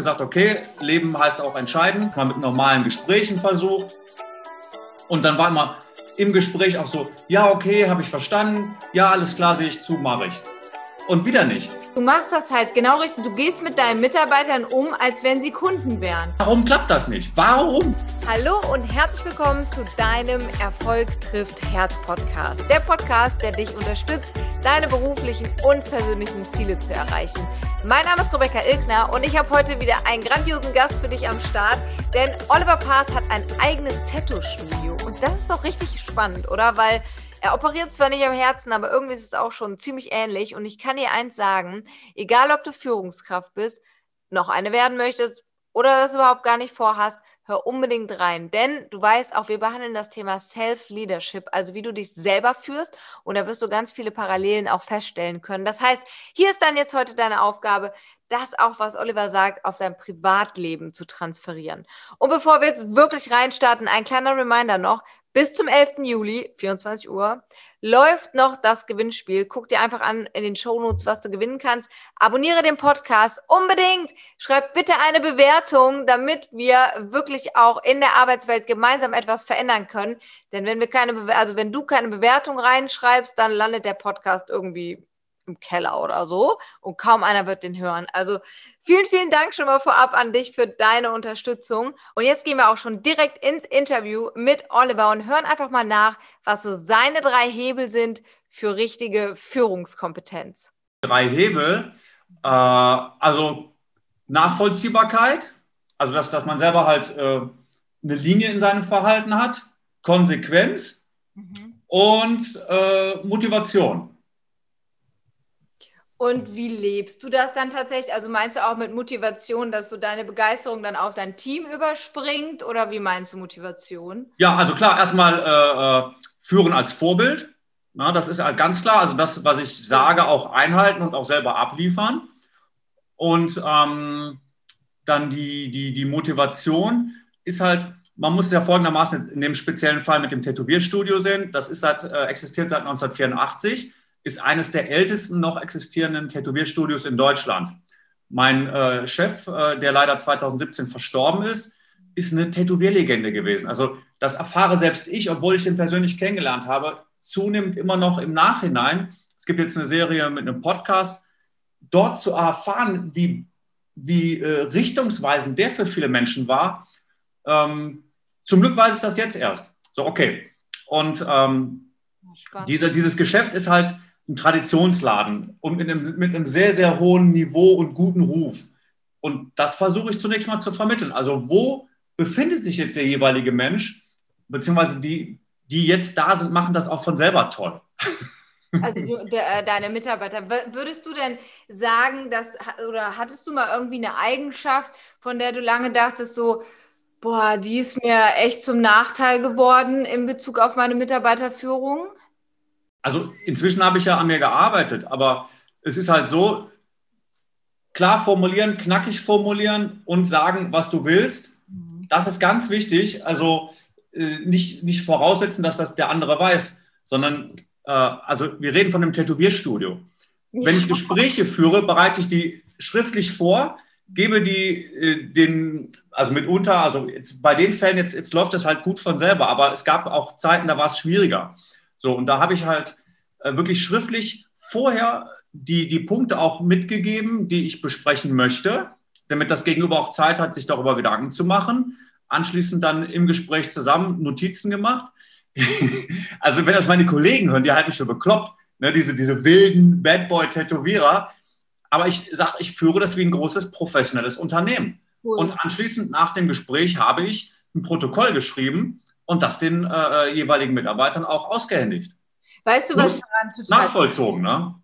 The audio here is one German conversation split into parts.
gesagt, okay, Leben heißt auch entscheiden, mal mit normalen Gesprächen versucht. Und dann war immer im Gespräch auch so, ja, okay, habe ich verstanden, ja, alles klar, sehe ich zu, mache ich. Und wieder nicht. Du machst das halt genau richtig. Du gehst mit deinen Mitarbeitern um, als wenn sie Kunden wären. Warum klappt das nicht? Warum? Hallo und herzlich willkommen zu deinem Erfolg trifft Herz Podcast. Der Podcast, der dich unterstützt, deine beruflichen und persönlichen Ziele zu erreichen. Mein Name ist Rebecca Ilkner und ich habe heute wieder einen grandiosen Gast für dich am Start, denn Oliver Paas hat ein eigenes Tattoo-Studio und das ist doch richtig spannend, oder? Weil er operiert zwar nicht am Herzen, aber irgendwie ist es auch schon ziemlich ähnlich. Und ich kann dir eins sagen, egal ob du Führungskraft bist, noch eine werden möchtest oder das überhaupt gar nicht vorhast, hör unbedingt rein. Denn du weißt auch, wir behandeln das Thema Self-Leadership, also wie du dich selber führst. Und da wirst du ganz viele Parallelen auch feststellen können. Das heißt, hier ist dann jetzt heute deine Aufgabe, das auch, was Oliver sagt, auf dein Privatleben zu transferieren. Und bevor wir jetzt wirklich reinstarten, ein kleiner Reminder noch, bis zum 11. Juli, 24 Uhr, läuft noch das Gewinnspiel. Guck dir einfach an in den Shownotes, was du gewinnen kannst. Abonniere den Podcast unbedingt. Schreib bitte eine Bewertung, damit wir wirklich auch in der Arbeitswelt gemeinsam etwas verändern können. Denn wenn wir keine, Be also wenn du keine Bewertung reinschreibst, dann landet der Podcast irgendwie im Keller oder so und kaum einer wird den hören. Also vielen, vielen Dank schon mal vorab an dich für deine Unterstützung. Und jetzt gehen wir auch schon direkt ins Interview mit Oliver und hören einfach mal nach, was so seine drei Hebel sind für richtige Führungskompetenz. Drei Hebel, äh, also Nachvollziehbarkeit, also dass, dass man selber halt äh, eine Linie in seinem Verhalten hat, Konsequenz mhm. und äh, Motivation. Und wie lebst du das dann tatsächlich? Also meinst du auch mit Motivation, dass so deine Begeisterung dann auf dein Team überspringt? Oder wie meinst du Motivation? Ja, also klar, erstmal äh, äh führen als Vorbild. Na, das ist halt ganz klar. Also das, was ich sage, auch einhalten und auch selber abliefern. Und ähm, dann die, die, die Motivation ist halt, man muss es ja folgendermaßen in dem speziellen Fall mit dem Tätowierstudio sehen. Das ist seit, äh, existiert seit 1984 ist eines der ältesten noch existierenden Tätowierstudios in Deutschland. Mein äh, Chef, äh, der leider 2017 verstorben ist, ist eine Tätowierlegende gewesen. Also das erfahre selbst ich, obwohl ich ihn persönlich kennengelernt habe, zunehmend immer noch im Nachhinein. Es gibt jetzt eine Serie mit einem Podcast, dort zu erfahren, wie, wie äh, richtungsweisend der für viele Menschen war. Ähm, zum Glück weiß ich das jetzt erst. So, okay. Und ähm, diese, dieses Geschäft ist halt ein Traditionsladen und mit einem, mit einem sehr, sehr hohen Niveau und guten Ruf. Und das versuche ich zunächst mal zu vermitteln. Also wo befindet sich jetzt der jeweilige Mensch, beziehungsweise die, die jetzt da sind, machen das auch von selber toll. Also du, de, äh, deine Mitarbeiter, würdest du denn sagen, dass, oder hattest du mal irgendwie eine Eigenschaft, von der du lange dachtest, so, boah, die ist mir echt zum Nachteil geworden in Bezug auf meine Mitarbeiterführung? Also inzwischen habe ich ja an mir gearbeitet, aber es ist halt so, klar formulieren, knackig formulieren und sagen, was du willst. Mhm. Das ist ganz wichtig. Also äh, nicht, nicht voraussetzen, dass das der andere weiß, sondern äh, also wir reden von einem Tätowierstudio. Ja. Wenn ich Gespräche führe, bereite ich die schriftlich vor, gebe die äh, den, also mitunter, also jetzt, bei den Fällen, jetzt, jetzt läuft das halt gut von selber, aber es gab auch Zeiten, da war es schwieriger. So, und da habe ich halt äh, wirklich schriftlich vorher die, die Punkte auch mitgegeben, die ich besprechen möchte, damit das Gegenüber auch Zeit hat, sich darüber Gedanken zu machen. Anschließend dann im Gespräch zusammen Notizen gemacht. also wenn das meine Kollegen hören, die halten mich für bekloppt, ne, diese, diese wilden Bad Boy-Tätowierer. Aber ich sage, ich führe das wie ein großes professionelles Unternehmen. Cool. Und anschließend nach dem Gespräch habe ich ein Protokoll geschrieben, und das den äh, äh, jeweiligen Mitarbeitern auch ausgehändigt. Weißt du, was daran total nachvollzogen, ne?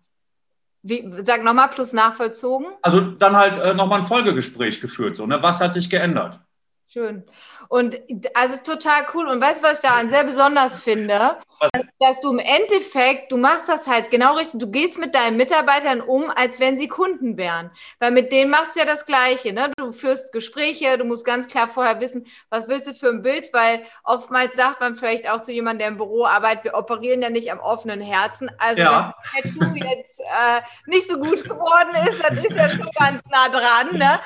Wie, sag nochmal, plus nachvollzogen? Also dann halt äh, nochmal ein Folgegespräch geführt. So, ne? Was hat sich geändert? Schön. Und also total cool. Und weißt du, was ich daran sehr besonders finde? Dass du im Endeffekt, du machst das halt genau richtig, du gehst mit deinen Mitarbeitern um, als wenn sie Kunden wären. Weil mit denen machst du ja das Gleiche. Ne? Du führst Gespräche, du musst ganz klar vorher wissen, was willst du für ein Bild, weil oftmals sagt man vielleicht auch zu jemandem, der im Büro arbeitet, wir operieren ja nicht am offenen Herzen. Also ja. wenn Tattoo jetzt äh, nicht so gut geworden ist, dann ist ja schon ganz nah dran. Ne?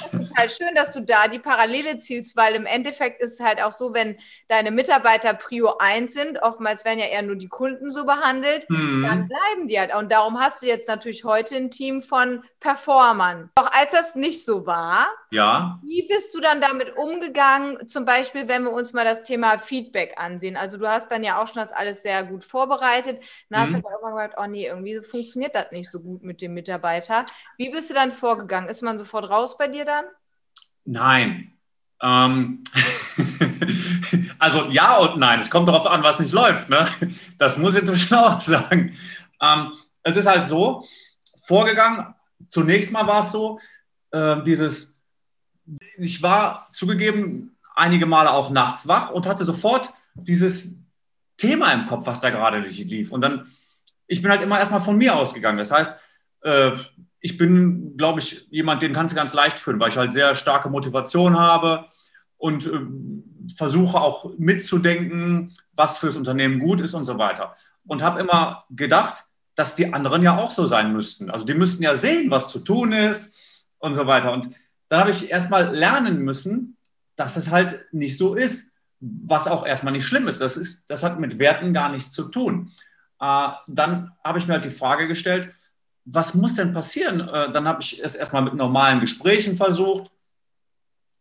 Das ist total schön, dass du da die Parallele zielst, weil im Endeffekt ist es halt auch so, wenn deine Mitarbeiter Prio 1 sind, oftmals werden ja eher nur die Kunden so behandelt, mhm. dann bleiben die halt. Und darum hast du jetzt natürlich heute ein Team von Performern. Doch als das nicht so war, ja. wie bist du dann damit umgegangen? Zum Beispiel, wenn wir uns mal das Thema Feedback ansehen. Also du hast dann ja auch schon das alles sehr gut vorbereitet. Dann hast mhm. du aber irgendwann gesagt, oh nee, irgendwie funktioniert das nicht so gut mit dem Mitarbeiter. Wie bist du dann vorgegangen? Ist man sofort raus bei dir dann? Nein. Ähm, also ja und nein. Es kommt darauf an, was nicht läuft. Ne? Das muss ich inzwischen auch sagen. Ähm, es ist halt so, vorgegangen, zunächst mal war es so, äh, dieses, ich war zugegeben einige Male auch nachts wach und hatte sofort dieses Thema im Kopf, was da gerade lief. Und dann, ich bin halt immer erstmal von mir ausgegangen. Das heißt, äh, ich bin, glaube ich, jemand, den kannst du ganz leicht führen, weil ich halt sehr starke Motivation habe und äh, versuche auch mitzudenken, was fürs Unternehmen gut ist und so weiter. Und habe immer gedacht, dass die anderen ja auch so sein müssten. Also die müssten ja sehen, was zu tun ist und so weiter. Und da habe ich erstmal lernen müssen, dass es halt nicht so ist, was auch erstmal nicht schlimm ist. Das, ist, das hat mit Werten gar nichts zu tun. Äh, dann habe ich mir halt die Frage gestellt, was muss denn passieren? Äh, dann habe ich es erstmal mit normalen Gesprächen versucht.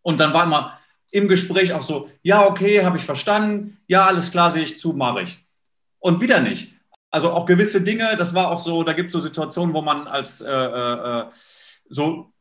Und dann war immer im Gespräch auch so, ja, okay, habe ich verstanden, ja, alles klar, sehe ich zu, mache ich. Und wieder nicht. Also auch gewisse Dinge, das war auch so, da gibt es so Situationen, wo man als äh, äh, äh, so,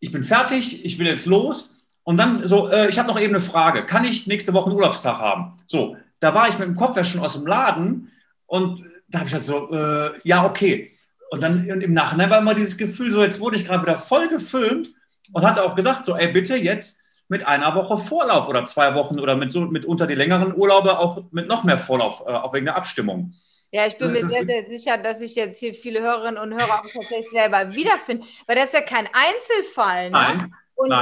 ich bin fertig, ich will jetzt los. Und dann so, äh, ich habe noch eben eine Frage, kann ich nächste Woche einen Urlaubstag haben? So, da war ich mit dem Kopf ja schon aus dem Laden und da habe ich halt so, äh, ja, okay. Und dann und im Nachhinein war immer dieses Gefühl, so jetzt wurde ich gerade wieder voll gefilmt und hatte auch gesagt, so, ey, bitte jetzt mit einer Woche Vorlauf oder zwei Wochen oder mit so mitunter die längeren Urlaube auch mit noch mehr Vorlauf, äh, auch wegen der Abstimmung. Ja, ich bin mir sehr, sehr sicher, dass ich jetzt hier viele Hörerinnen und Hörer auch tatsächlich selber wiederfinde, weil das ist ja kein Einzelfall. Ne? Nein. Und,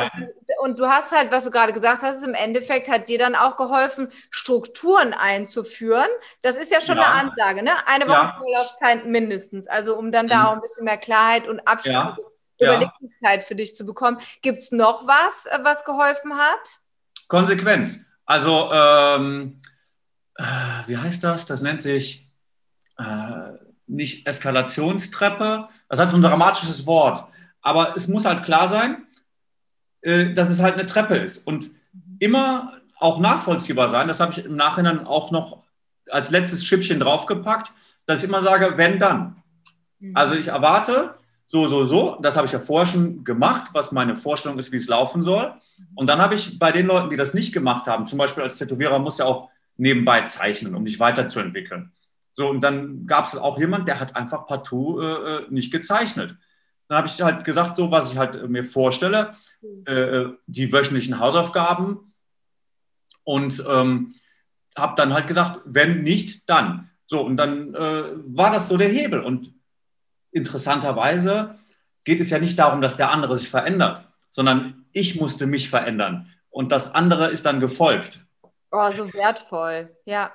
und du hast halt, was du gerade gesagt hast, im Endeffekt hat dir dann auch geholfen, Strukturen einzuführen. Das ist ja schon ja. eine Ansage, ne? Eine Woche ja. Vorlaufzeit mindestens. Also um dann da mhm. auch ein bisschen mehr Klarheit und Abstand, ja. Also Überlegungszeit für dich zu bekommen. Gibt es noch was, äh, was geholfen hat? Konsequenz. Also, ähm, äh, wie heißt das? Das nennt sich äh, nicht Eskalationstreppe. Das hat so ein dramatisches Wort. Aber es muss halt klar sein, äh, dass es halt eine Treppe ist. Und immer auch nachvollziehbar sein. Das habe ich im Nachhinein auch noch als letztes Schippchen draufgepackt, dass ich immer sage, wenn dann. Mhm. Also ich erwarte so, so, so. Das habe ich ja vorher schon gemacht, was meine Vorstellung ist, wie es laufen soll. Und dann habe ich bei den Leuten, die das nicht gemacht haben, zum Beispiel als Tätowierer muss ja auch nebenbei zeichnen, um dich weiterzuentwickeln. So, und dann gab es auch jemand, der hat einfach partout äh, äh nicht gezeichnet. Dann habe ich halt gesagt, so was ich halt mir vorstelle, äh, äh, die wöchentlichen Hausaufgaben und ähm, habe dann halt gesagt, wenn nicht, dann. So, und dann äh, war das so der Hebel. Und interessanterweise geht es ja nicht darum, dass der andere sich verändert, sondern ich musste mich verändern. Und das andere ist dann gefolgt. Oh, so wertvoll. Ja.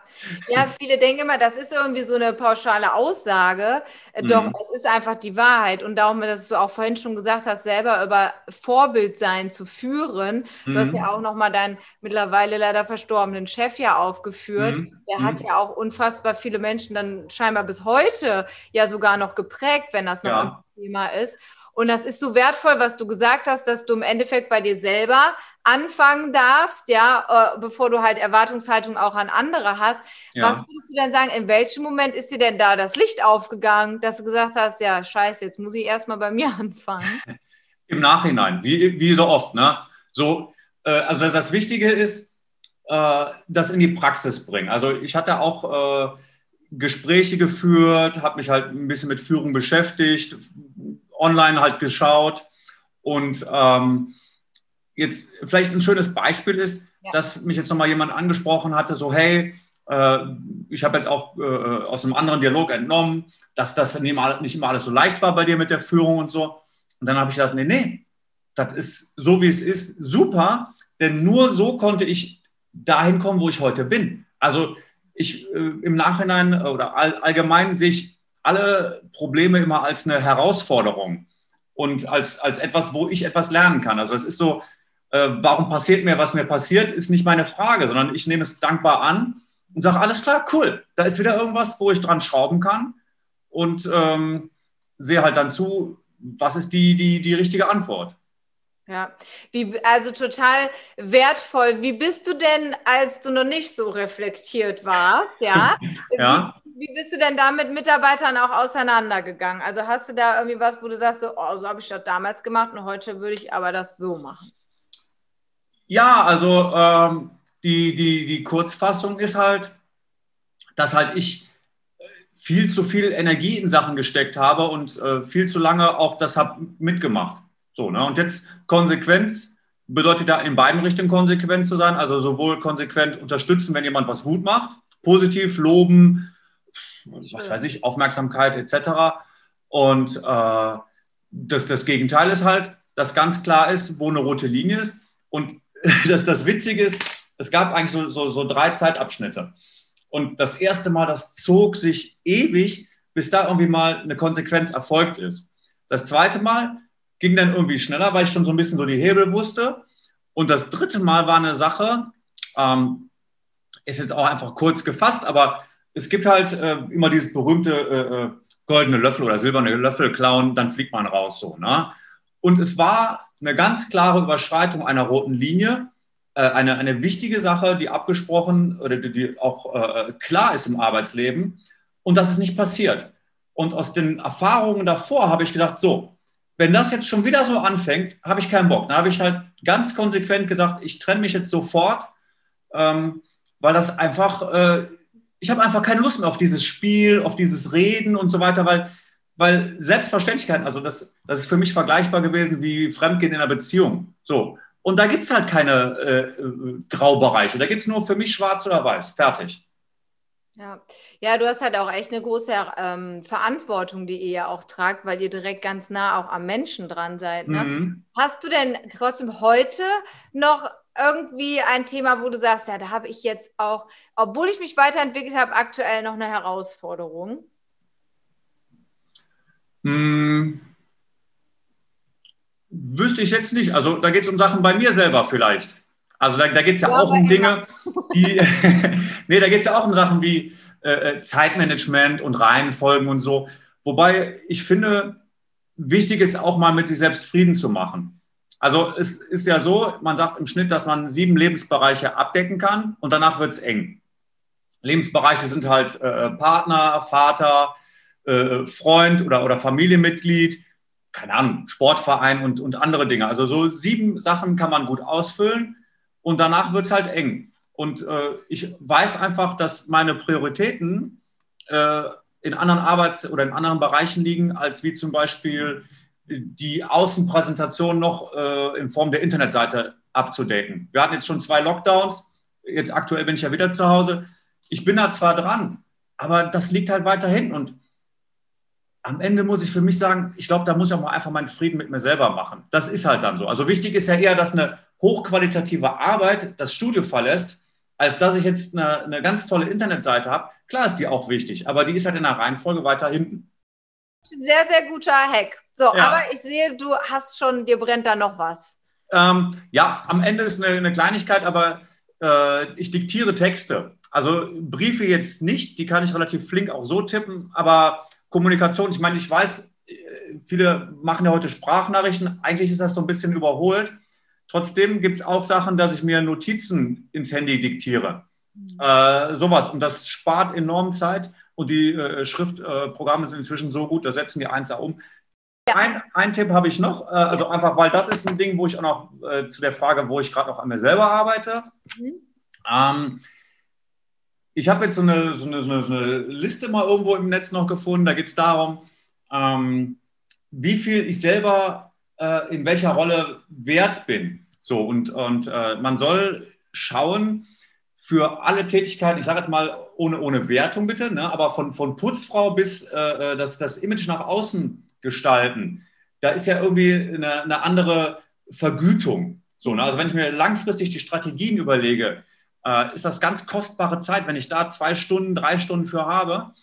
Ja, viele denken immer, das ist irgendwie so eine pauschale Aussage. Äh, doch, mhm. es ist einfach die Wahrheit. Und darum, dass du auch vorhin schon gesagt hast, selber über Vorbildsein zu führen. Du mhm. hast ja auch nochmal deinen mittlerweile leider verstorbenen Chef ja aufgeführt. Mhm. Der hat mhm. ja auch unfassbar viele Menschen dann scheinbar bis heute ja sogar noch geprägt, wenn das noch ja. ein Thema ist. Und das ist so wertvoll, was du gesagt hast, dass du im Endeffekt bei dir selber anfangen darfst, ja, äh, bevor du halt Erwartungshaltung auch an andere hast. Ja. Was würdest du denn sagen, in welchem Moment ist dir denn da das Licht aufgegangen, dass du gesagt hast, ja, scheiße, jetzt muss ich erstmal bei mir anfangen? Im Nachhinein, wie, wie so oft, ne? So, äh, also das Wichtige ist, äh, das in die Praxis bringen. Also ich hatte auch äh, Gespräche geführt, habe mich halt ein bisschen mit Führung beschäftigt, online halt geschaut und ähm, jetzt vielleicht ein schönes Beispiel ist, ja. dass mich jetzt nochmal jemand angesprochen hatte, so hey, Äh, ich habe jetzt auch äh, aus einem anderen Dialog entnommen, dass das nicht immer alles so leicht war bei dir mit der Führung und so. Und dann habe ich gesagt, nee, nee, das ist so, wie es ist, super, denn nur so konnte ich dahin kommen, wo ich heute bin. Also ich äh, im Nachhinein oder all, allgemein sehe ich alle Probleme immer als eine Herausforderung und als, als etwas, wo ich etwas lernen kann. Also es ist so, äh, warum passiert mir, was mir passiert, ist nicht meine Frage, sondern ich nehme es dankbar an und sage, alles klar, cool, da ist wieder irgendwas, wo ich dran schrauben kann und ähm, sehe halt dann zu, was ist die, die, die richtige Antwort. Ja, wie, also total wertvoll. Wie bist du denn, als du noch nicht so reflektiert warst, ja? ja. Wie, bist du denn da mit Mitarbeitern auch auseinandergegangen? Also hast du da irgendwie was, wo du sagst, so, oh, so habe ich das damals gemacht und heute würde ich aber das so machen? Ja, also ähm, die, die, die Kurzfassung ist halt, dass halt ich viel zu viel Energie in Sachen gesteckt habe und äh, viel zu lange auch das habe mitgemacht. So, ne? Und jetzt Konsequenz bedeutet da in beiden Richtungen konsequent zu sein, also sowohl konsequent unterstützen, wenn jemand was gut macht, positiv loben, was weiß ich, Aufmerksamkeit etc. Und äh, das, das Gegenteil ist halt, dass ganz klar ist, wo eine rote Linie ist. Und das, das Witzige ist, es gab eigentlich so, so, so drei Zeitabschnitte. Und das erste Mal, das zog sich ewig, bis da irgendwie mal eine Konsequenz erfolgt ist. Das zweite Mal, ging dann irgendwie schneller, weil ich schon so ein bisschen so die Hebel wusste. Und das dritte Mal war eine Sache, ähm, ist jetzt auch einfach kurz gefasst, aber es gibt halt äh, immer dieses berühmte äh, äh goldene Löffel oder silberne Löffel klauen, dann fliegt man raus so. Ne? Und es war eine ganz klare Überschreitung einer roten Linie, äh, eine, eine wichtige Sache, die abgesprochen oder die, die auch äh, klar ist im Arbeitsleben und das ist nicht passiert. Und aus den Erfahrungen davor habe ich gedacht, so, wenn das jetzt schon wieder so anfängt, habe ich keinen Bock. Da habe ich halt ganz konsequent gesagt, ich trenne mich jetzt sofort, ähm, weil das einfach, äh, ich habe einfach keine Lust mehr auf dieses Spiel, auf dieses Reden und so weiter, weil, weil Selbstverständlichkeit, also das, das ist für mich vergleichbar gewesen wie Fremdgehen in einer Beziehung. So. Und da gibt es halt keine äh, äh, Graubereiche. Da gibt es nur für mich schwarz oder weiß. Fertig. Ja. ja, du hast halt auch echt eine große ähm, Verantwortung, die ihr ja auch tragt, weil ihr direkt ganz nah auch am Menschen dran seid. Ne? Mhm. Hast du denn trotzdem heute noch irgendwie ein Thema, wo du sagst, ja, da habe ich jetzt auch, obwohl ich mich weiterentwickelt habe, aktuell noch eine Herausforderung? Hm. Wüsste ich jetzt nicht. Also da geht es um Sachen bei mir selber vielleicht. Also da, da geht es ja, ja, auch um Dinge, die, nee, da geht es ja auch um Sachen wie äh, äh, Zeitmanagement und Reihenfolgen und so. Wobei ich finde, wichtig ist auch mal mit sich selbst Frieden zu machen. Also es ist ja so, man sagt im Schnitt, dass man sieben Lebensbereiche abdecken kann und danach wird es eng. Lebensbereiche sind halt äh, Partner, Vater, äh, Freund oder, oder Familienmitglied, keine Ahnung, Sportverein und, und andere Dinge. Also so sieben Sachen kann man gut ausfüllen und danach wird es halt eng. Und äh, ich weiß einfach, dass meine Prioritäten äh, in anderen Arbeits- oder in anderen Bereichen liegen, als wie zum Beispiel die Außenpräsentation noch äh, in Form der Internetseite abzudaten. Wir hatten jetzt schon zwei Lockdowns, jetzt aktuell bin ich ja wieder zu Hause. Ich bin da zwar dran, aber das liegt halt weiter hinten. Und am Ende muss ich für mich sagen, ich glaube, da muss ich auch mal einfach meinen Frieden mit mir selber machen. Das ist halt dann so. Also wichtig ist ja eher, dass eine hochqualitative Arbeit das Studio verlässt, als dass ich jetzt eine, eine ganz tolle Internetseite habe. Klar ist die auch wichtig, aber die ist halt in der Reihenfolge weiter hinten. Sehr, sehr guter Hack. So, ja. aber ich sehe, du hast schon, dir brennt da noch was. Ähm, ja, am Ende ist eine, eine Kleinigkeit, aber äh, ich diktiere Texte. Also Briefe jetzt nicht, die kann ich relativ flink auch so tippen, aber Kommunikation, ich meine, ich weiß, äh, viele machen ja heute Sprachnachrichten, eigentlich ist das so ein bisschen überholt. Trotzdem gibt es auch Sachen, dass ich mir Notizen ins Handy diktiere. Mhm. Äh, sowas. Und das spart enorm Zeit. Und die äh, Schriftprogramme äh, sind inzwischen so gut, da setzen die eins um. Ein, ein Tipp habe ich noch, äh, also einfach, weil das ist ein Ding, wo ich auch noch äh, zu der Frage, wo ich gerade noch an mir selber arbeite. Mhm. Ähm, ich habe jetzt so eine, so, eine, so eine, Liste mal irgendwo im Netz noch gefunden. Da geht es darum, ähm, wie viel ich selber äh, in welcher Rolle wert bin. So, und, und äh, man soll schauen, für alle Tätigkeiten, ich sage jetzt mal ohne, ohne Wertung bitte, ne, aber von, von Putzfrau bis äh, äh, das, das Image nach außen gestalten, da ist ja irgendwie eine, eine andere Vergütung. So, ne? Also wenn ich mir langfristig die Strategien überlege, äh, ist das ganz kostbare Zeit, wenn ich da zwei Stunden, drei Stunden für habe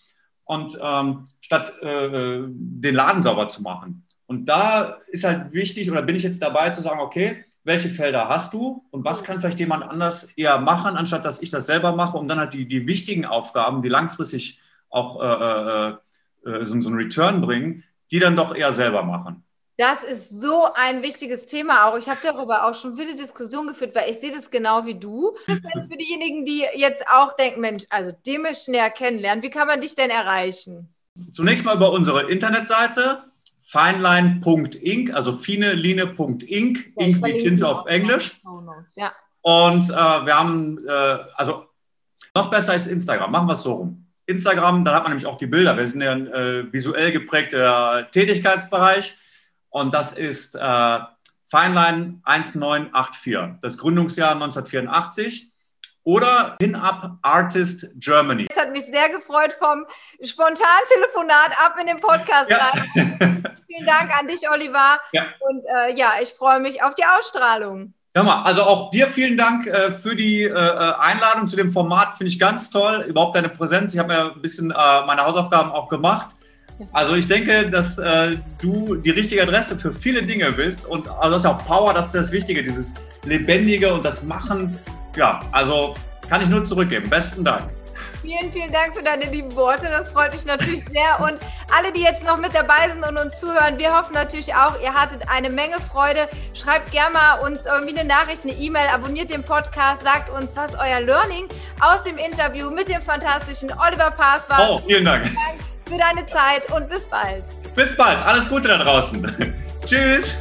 und ähm, statt äh, äh, den Laden sauber zu machen. Und da ist halt wichtig, oder bin ich jetzt dabei zu sagen, okay, welche Felder hast du und was kann vielleicht jemand anders eher machen, anstatt dass ich das selber mache, um dann halt die, die wichtigen Aufgaben, die langfristig auch äh, äh, äh so, so einen Return bringen, die dann doch eher selber machen. Das ist so ein wichtiges Thema auch. Ich habe darüber auch schon viele Diskussionen geführt, weil ich sehe das genau wie du. Was ist denn für diejenigen, die jetzt auch denken, Mensch, also den möchten näher kennenlernen, wie kann man dich denn erreichen? Zunächst mal über unsere Internetseite fineline.inc, also fineline.inc, ja, Ink wie Tinte auf Englisch. Ja. Und äh, wir haben, äh, also noch besser als Instagram, machen wir es so rum. Instagram, da hat man nämlich auch die Bilder. Wir sind ja ein äh, visuell geprägter Tätigkeitsbereich. Und das ist äh, Feinlein 1984, das Gründungsjahr 1984 oder Pin-Up Artist Germany. Es hat mich sehr gefreut vom Spontan-Telefonat ab in den Podcast. Ja. Vielen Dank an dich, Oliver. Ja. Und äh, ja, ich freue mich auf die Ausstrahlung. Ja, mal, also auch dir vielen Dank äh, für die äh, äh Einladung zu dem Format. Finde ich ganz toll. Überhaupt deine Präsenz. Ich habe ja ein bisschen äh, meine Hausaufgaben auch gemacht. Also ich denke, dass äh, du die richtige Adresse für viele Dinge bist und also das ist auch Power, das ist das Wichtige, dieses Lebendige und das Machen. Ja, also kann ich nur zurückgeben. Besten Dank. Vielen, vielen Dank für deine lieben Worte. Das freut mich natürlich sehr. Und alle, die jetzt noch mit dabei sind und uns zuhören, wir hoffen natürlich auch, ihr hattet eine Menge Freude. Schreibt gerne mal uns irgendwie eine Nachricht, eine E-Mail, abonniert den Podcast, sagt uns, was euer Learning aus dem Interview mit dem fantastischen Oliver Pass war. Oh, vielen Dank. Vielen Dank für deine Zeit und bis bald. Bis bald. Alles Gute da draußen. Tschüss.